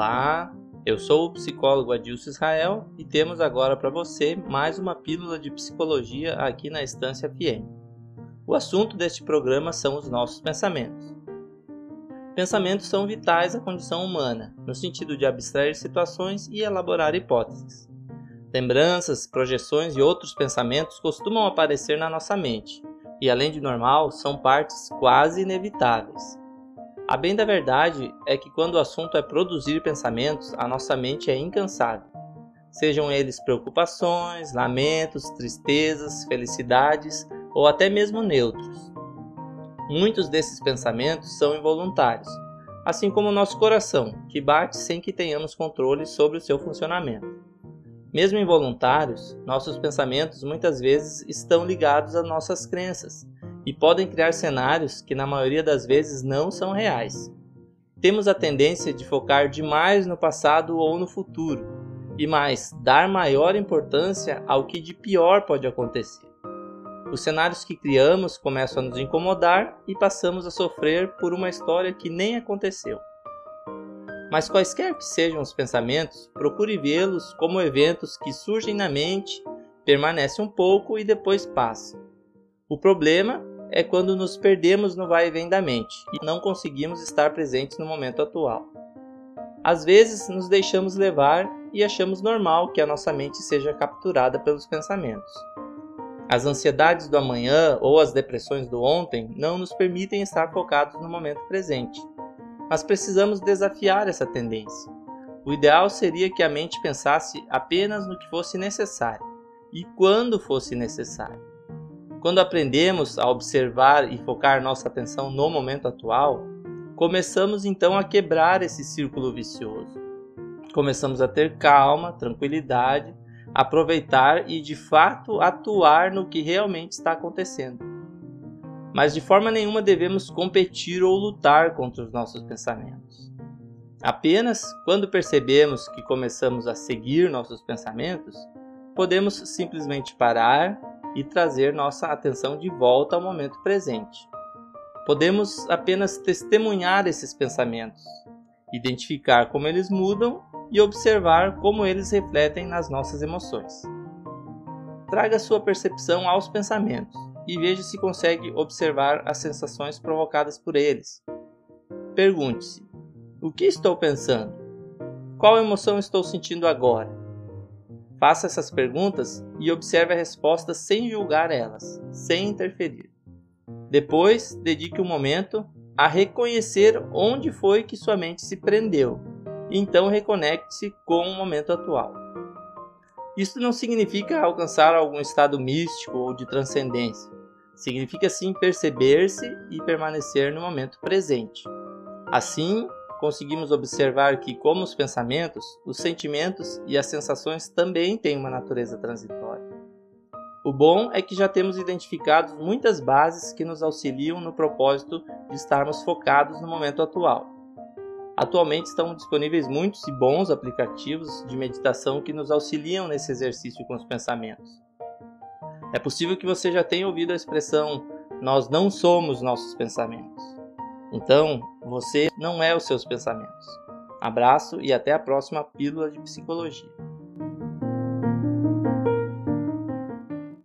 Olá, eu sou o psicólogo Adilson Israel e temos agora para você mais uma pílula de psicologia aqui na Estância FM. O assunto deste programa são os nossos pensamentos. Pensamentos são vitais à condição humana, no sentido de abstrair situações e elaborar hipóteses. Lembranças, projeções e outros pensamentos costumam aparecer na nossa mente, e além de normal, são partes quase inevitáveis. A bem da verdade é que quando o assunto é produzir pensamentos, a nossa mente é incansável. Sejam eles preocupações, lamentos, tristezas, felicidades ou até mesmo neutros. Muitos desses pensamentos são involuntários, assim como o nosso coração, que bate sem que tenhamos controle sobre o seu funcionamento. Mesmo involuntários, nossos pensamentos muitas vezes estão ligados às nossas crenças e podem criar cenários que na maioria das vezes não são reais. Temos a tendência de focar demais no passado ou no futuro, e mais, dar maior importância ao que de pior pode acontecer. Os cenários que criamos começam a nos incomodar e passamos a sofrer por uma história que nem aconteceu. Mas quaisquer que sejam os pensamentos, procure vê-los como eventos que surgem na mente, permanecem um pouco e depois passam. O problema é quando nos perdemos no vai e vem da mente e não conseguimos estar presentes no momento atual. Às vezes nos deixamos levar e achamos normal que a nossa mente seja capturada pelos pensamentos. As ansiedades do amanhã ou as depressões do ontem não nos permitem estar focados no momento presente, mas precisamos desafiar essa tendência. O ideal seria que a mente pensasse apenas no que fosse necessário e quando fosse necessário. Quando aprendemos a observar e focar nossa atenção no momento atual, começamos então a quebrar esse círculo vicioso. Começamos a ter calma, tranquilidade, aproveitar e de fato atuar no que realmente está acontecendo. Mas de forma nenhuma devemos competir ou lutar contra os nossos pensamentos. Apenas quando percebemos que começamos a seguir nossos pensamentos, podemos simplesmente parar e trazer nossa atenção de volta ao momento presente. Podemos apenas testemunhar esses pensamentos, identificar como eles mudam e observar como eles refletem nas nossas emoções. Traga sua percepção aos pensamentos e veja se consegue observar as sensações provocadas por eles. Pergunte-se: o que estou pensando? Qual emoção estou sentindo agora? Faça essas perguntas e observe a resposta sem julgar elas, sem interferir. Depois, dedique um momento a reconhecer onde foi que sua mente se prendeu, então reconecte-se com o momento atual. Isso não significa alcançar algum estado místico ou de transcendência. Significa sim perceber-se e permanecer no momento presente. Assim, conseguimos observar que, como os pensamentos, os sentimentos e as sensações também têm uma natureza transitória. O bom é que já temos identificado muitas bases que nos auxiliam no propósito de estarmos focados no momento atual. Atualmente estão disponíveis muitos e bons aplicativos de meditação que nos auxiliam nesse exercício com os pensamentos. É possível que você já tenha ouvido a expressão nós não somos nossos pensamentos. Então, você não é os seus pensamentos. Abraço e até a próxima pílula de psicologia.